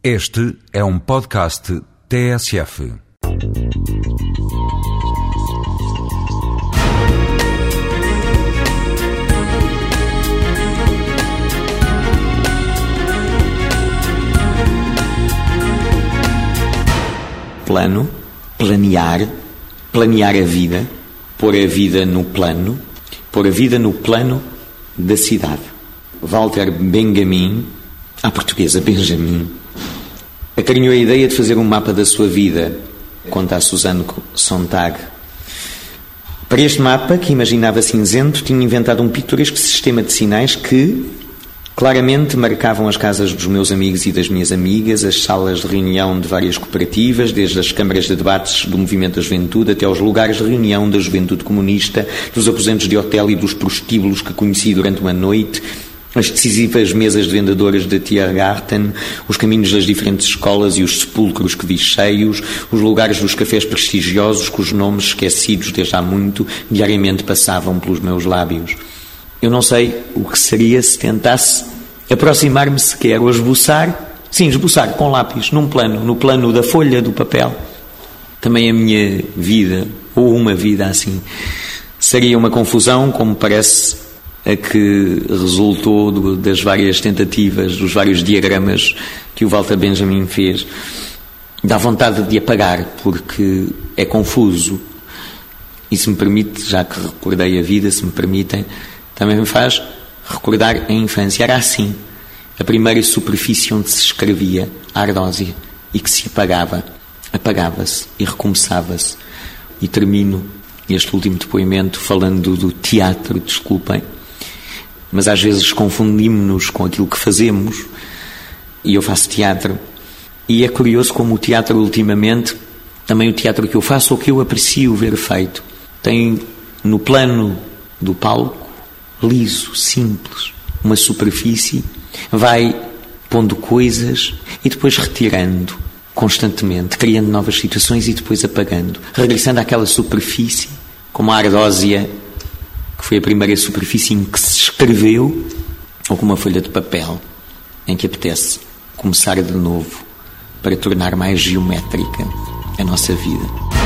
Este é um podcast TSF. Plano, planear, planear a vida, pôr a vida no plano, pôr a vida no plano da cidade. Walter Benjamin, à portuguesa Benjamin, acarinhou a ideia de fazer um mapa da sua vida, conta a Suzanne Sontag. Para este mapa, que imaginava cinzento, tinha inventado um pitoresco sistema de sinais que, Claramente marcavam as casas dos meus amigos e das minhas amigas, as salas de reunião de várias cooperativas, desde as câmaras de debates do movimento da juventude até aos lugares de reunião da juventude comunista, dos aposentos de hotel e dos prostíbulos que conheci durante uma noite, as decisivas mesas de vendedoras de Tiergarten, os caminhos das diferentes escolas e os sepulcros que vi cheios, os lugares dos cafés prestigiosos cujos nomes esquecidos desde há muito diariamente passavam pelos meus lábios. Eu não sei o que seria se tentasse aproximar-me sequer ou esboçar, sim, esboçar com lápis, num plano, no plano da folha do papel. Também a minha vida, ou uma vida assim, seria uma confusão, como parece que resultou do, das várias tentativas, dos vários diagramas que o Walter Benjamin fez. Dá vontade de apagar, porque é confuso. E se me permite, já que recordei a vida, se me permitem, também me faz recordar a infância. Era assim. A primeira superfície onde se escrevia, a ardósia, e que se apagava. Apagava-se e recomeçava-se. E termino este último depoimento falando do teatro, desculpem, mas às vezes confundimos-nos com aquilo que fazemos. E eu faço teatro. E é curioso como o teatro, ultimamente, também o teatro que eu faço, ou que eu aprecio ver feito, tem no plano do palco liso, simples, uma superfície, vai pondo coisas e depois retirando constantemente, criando novas situações e depois apagando, regressando àquela superfície, como a ardósia, que foi a primeira superfície em que se escreveu, ou como uma folha de papel, em que apetece começar de novo para tornar mais geométrica a nossa vida.